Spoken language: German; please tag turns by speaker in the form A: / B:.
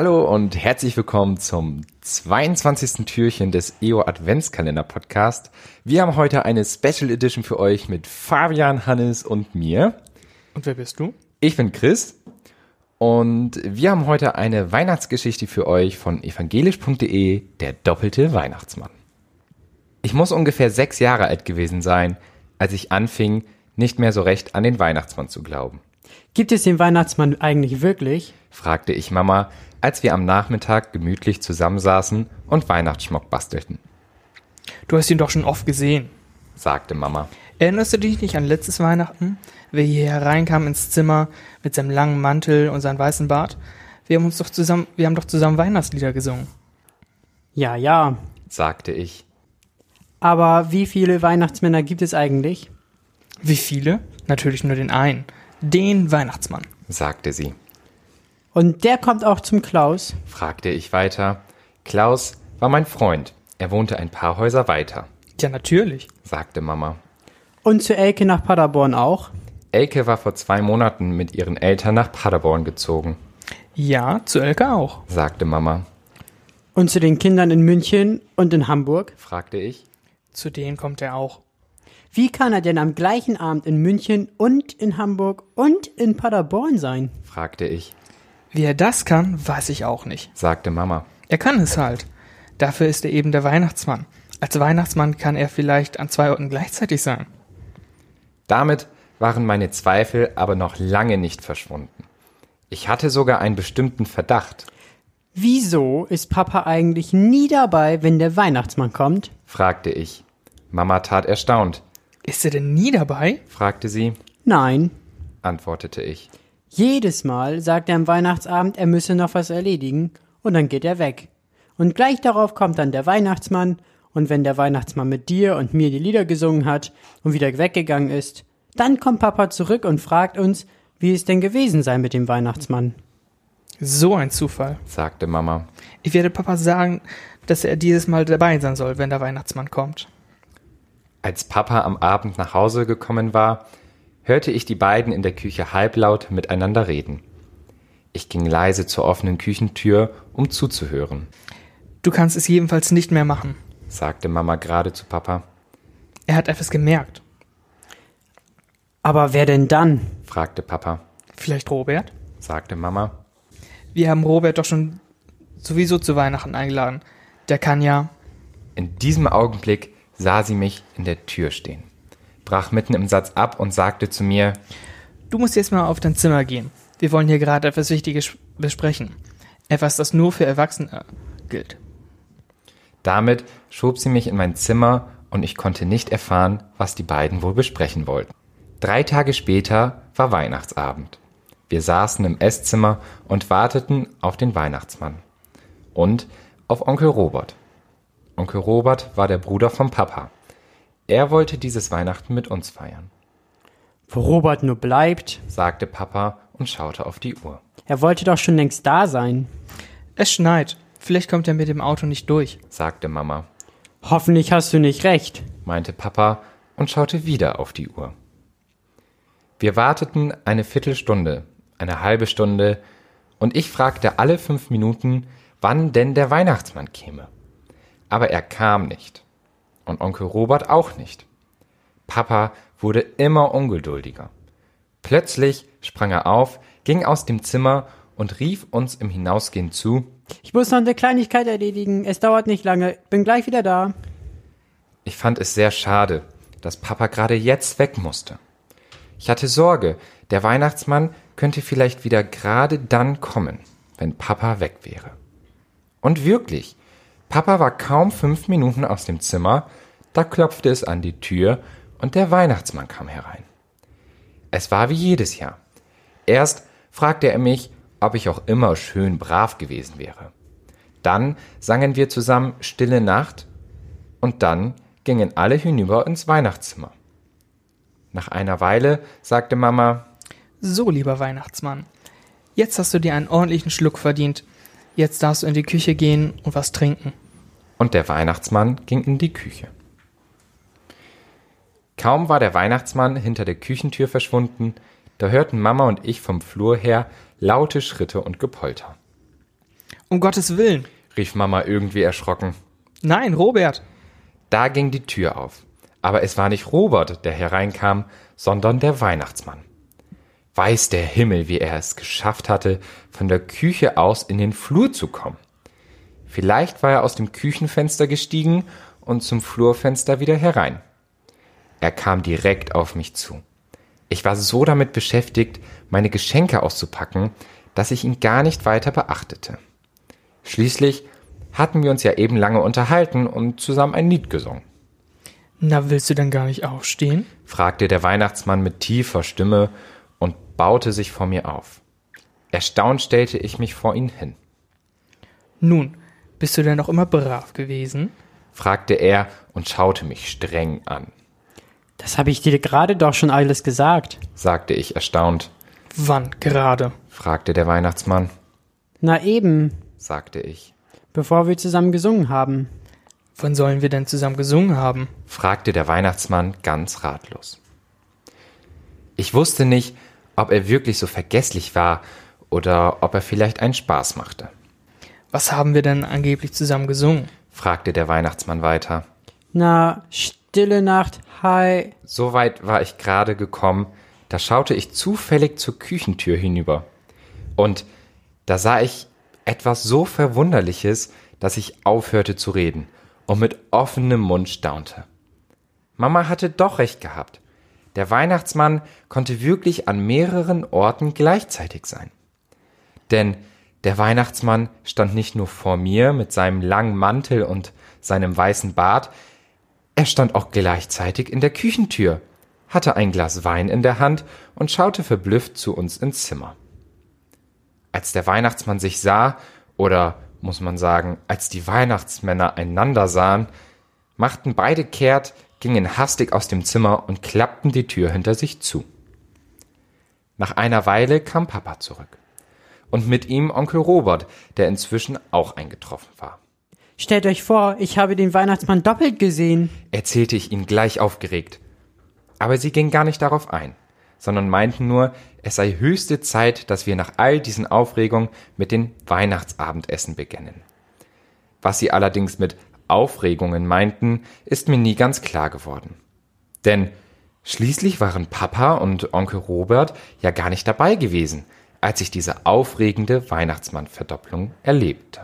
A: Hallo und herzlich willkommen zum 22. Türchen des EO Adventskalender Podcast. Wir haben heute eine Special Edition für euch mit Fabian, Hannes und mir.
B: Und wer bist du?
A: Ich bin Chris und wir haben heute eine Weihnachtsgeschichte für euch von evangelisch.de, der doppelte Weihnachtsmann. Ich muss ungefähr sechs Jahre alt gewesen sein, als ich anfing, nicht mehr so recht an den Weihnachtsmann zu glauben.
C: Gibt es den Weihnachtsmann eigentlich wirklich?
A: fragte ich Mama, als wir am Nachmittag gemütlich zusammensaßen und Weihnachtsschmuck bastelten,
B: Du hast ihn doch schon oft gesehen.
A: sagte Mama.
B: Erinnerst du dich nicht an letztes Weihnachten, wer hier hereinkam ins Zimmer mit seinem langen Mantel und seinem weißen Bart? Wir haben uns doch zusammen, wir haben doch zusammen Weihnachtslieder gesungen.
C: Ja, ja.
A: sagte ich.
C: Aber wie viele Weihnachtsmänner gibt es eigentlich?
B: Wie viele? Natürlich nur den einen. Den Weihnachtsmann.
A: sagte sie.
C: Und der kommt auch zum Klaus.
A: Fragte ich weiter. Klaus war mein Freund. Er wohnte ein paar Häuser weiter,
B: Ja, natürlich.
A: sagte Mama.
C: Und zu Elke nach Paderborn auch.
A: Elke war vor zwei Monaten mit ihren Eltern nach Paderborn gezogen,
B: Ja, zu Elke auch.
A: sagte Mama.
C: Und zu den Kindern in München und in Hamburg.
A: Fragte ich.
B: Zu denen kommt er auch.
C: Wie kann er denn am gleichen Abend in München und in Hamburg und in Paderborn sein?
A: Fragte ich,
B: Wie er das kann, weiß ich auch nicht.
A: sagte Mama.
B: Er kann es halt. Dafür ist er eben der Weihnachtsmann. Als Weihnachtsmann kann er vielleicht an zwei Orten gleichzeitig sein.
A: Damit waren meine Zweifel aber noch lange nicht verschwunden. Ich hatte sogar einen bestimmten Verdacht,
C: Wieso ist Papa eigentlich nie dabei, wenn der Weihnachtsmann kommt?
A: fragte ich. Mama tat erstaunt.
B: Ist er denn nie dabei?
A: Fragte sie,
C: Nein.
A: antwortete ich.
C: Jedes Mal sagt er am Weihnachtsabend, er müsse noch was erledigen und dann geht er weg. Und gleich darauf kommt dann der Weihnachtsmann und wenn der Weihnachtsmann mit dir und mir die Lieder gesungen hat und wieder weggegangen ist, dann kommt Papa zurück und fragt uns, wie es denn gewesen sei mit dem Weihnachtsmann.
B: So ein Zufall.
A: sagte Mama.
B: Ich werde Papa sagen, dass er dieses Mal dabei sein soll, wenn der Weihnachtsmann kommt.
A: Als Papa am Abend nach Hause gekommen war, hörte ich die beiden in der Küche halblaut miteinander reden. Ich ging leise zur offenen Küchentür, um zuzuhören,
B: Du kannst es jedenfalls nicht mehr machen.
A: sagte Mama gerade zu Papa,
B: Er hat etwas gemerkt.
C: Aber wer denn dann?
A: fragte Papa,
B: Vielleicht Robert?
A: sagte Mama,
B: Wir haben Robert doch schon sowieso zu Weihnachten eingeladen. Der kann ja.
A: In diesem Augenblick sah sie mich in der Tür stehen, brach mitten im Satz ab und sagte zu mir,
B: Du musst jetzt mal auf dein Zimmer gehen. Wir wollen hier gerade etwas Wichtiges besprechen. Etwas, das nur für Erwachsene gilt.
A: Damit schob sie mich in mein Zimmer und ich konnte nicht erfahren, was die beiden wohl besprechen wollten. Drei Tage später war Weihnachtsabend. Wir saßen im Esszimmer und warteten auf den Weihnachtsmann. Und auf Onkel Robert. Onkel Robert war der Bruder vom Papa. Er wollte dieses Weihnachten mit uns feiern,
C: Wo Robert nur bleibt.
A: sagte Papa und schaute auf die Uhr.
C: Er wollte doch schon längst da sein.
B: Es schneit. Vielleicht kommt er mit dem Auto nicht durch.
A: sagte Mama,
C: Hoffentlich hast du nicht recht.
A: meinte Papa und schaute wieder auf die Uhr. Wir warteten eine Viertelstunde, eine halbe Stunde, und ich fragte alle fünf Minuten, wann denn der Weihnachtsmann käme. Aber er kam nicht. Und Onkel Robert auch nicht. Papa wurde immer ungeduldiger. Plötzlich sprang er auf, ging aus dem Zimmer und rief uns im Hinausgehen zu,
C: Ich muss noch eine Kleinigkeit erledigen. Es dauert nicht lange. Bin gleich wieder da.
A: Ich fand es sehr schade, dass Papa gerade jetzt weg musste. Ich hatte Sorge, der Weihnachtsmann könnte vielleicht wieder gerade dann kommen, wenn Papa weg wäre. Und wirklich, Papa war kaum fünf Minuten aus dem Zimmer, da klopfte es an die Tür und der Weihnachtsmann kam herein. Es war wie jedes Jahr. Erst fragte er mich, ob ich auch immer schön brav gewesen wäre. Dann sangen wir zusammen Stille Nacht und dann gingen alle hinüber ins Weihnachtszimmer. Nach einer Weile sagte Mama,
B: So, lieber Weihnachtsmann. Jetzt hast du dir einen ordentlichen Schluck verdient. Jetzt darfst du in die Küche gehen und was trinken.
A: und der Weihnachtsmann ging in die Küche. Kaum war der Weihnachtsmann hinter der Küchentür verschwunden, da hörten Mama und ich vom Flur her laute Schritte und Gepolter.
B: Um Gottes Willen.
A: rief Mama irgendwie erschrocken.
B: Nein, Robert.
A: Da ging die Tür auf. Aber es war nicht Robert, der hereinkam, sondern der Weihnachtsmann. Weiß der Himmel, wie er es geschafft hatte, von der Küche aus in den Flur zu kommen. Vielleicht war er aus dem Küchenfenster gestiegen und zum Flurfenster wieder herein. Er kam direkt auf mich zu. Ich war so damit beschäftigt, meine Geschenke auszupacken, dass ich ihn gar nicht weiter beachtete. Schließlich hatten wir uns ja eben lange unterhalten und zusammen ein Lied gesungen.
B: Na, willst du denn gar nicht aufstehen?
A: fragte der Weihnachtsmann mit tiefer Stimme baute sich vor mir auf. Erstaunt stellte ich mich vor ihn hin.
B: Nun, bist du denn noch immer brav gewesen?
A: fragte er und schaute mich streng an,
C: Das habe ich dir gerade doch schon alles gesagt.
A: sagte ich erstaunt,
B: Wann gerade?
A: fragte der Weihnachtsmann,
C: Na eben,
A: sagte ich,
C: bevor wir zusammen gesungen haben.
B: Wann sollen wir denn zusammen gesungen haben?
A: fragte der Weihnachtsmann ganz ratlos. Ich wusste nicht, ob er wirklich so vergesslich war oder ob er vielleicht einen Spaß machte,
B: Was haben wir denn angeblich zusammen gesungen?
A: fragte der Weihnachtsmann weiter.
C: Na, stille Nacht, hi.
A: So weit war ich gerade gekommen, da schaute ich zufällig zur Küchentür hinüber. Und da sah ich etwas so Verwunderliches, dass ich aufhörte zu reden und mit offenem Mund staunte. Mama hatte doch recht gehabt. Der Weihnachtsmann konnte wirklich an mehreren Orten gleichzeitig sein. Denn der Weihnachtsmann stand nicht nur vor mir mit seinem langen Mantel und seinem weißen Bart, er stand auch gleichzeitig in der Küchentür, hatte ein Glas Wein in der Hand und schaute verblüfft zu uns ins Zimmer. Als der Weihnachtsmann sich sah, oder muss man sagen, als die Weihnachtsmänner einander sahen, machten beide kehrt, gingen hastig aus dem Zimmer und klappten die Tür hinter sich zu. Nach einer Weile kam Papa zurück. Und mit ihm Onkel Robert, der inzwischen auch eingetroffen war.
C: Stellt euch vor, ich habe den Weihnachtsmann doppelt gesehen.
A: erzählte ich ihnen gleich aufgeregt. Aber sie ging gar nicht darauf ein, sondern meinten nur, es sei höchste Zeit, dass wir nach all diesen Aufregungen mit den Weihnachtsabendessen beginnen. Was sie allerdings mit Aufregungen meinten, ist mir nie ganz klar geworden. Denn schließlich waren Papa und Onkel Robert ja gar nicht dabei gewesen, als ich diese aufregende Weihnachtsmannverdopplung erlebte.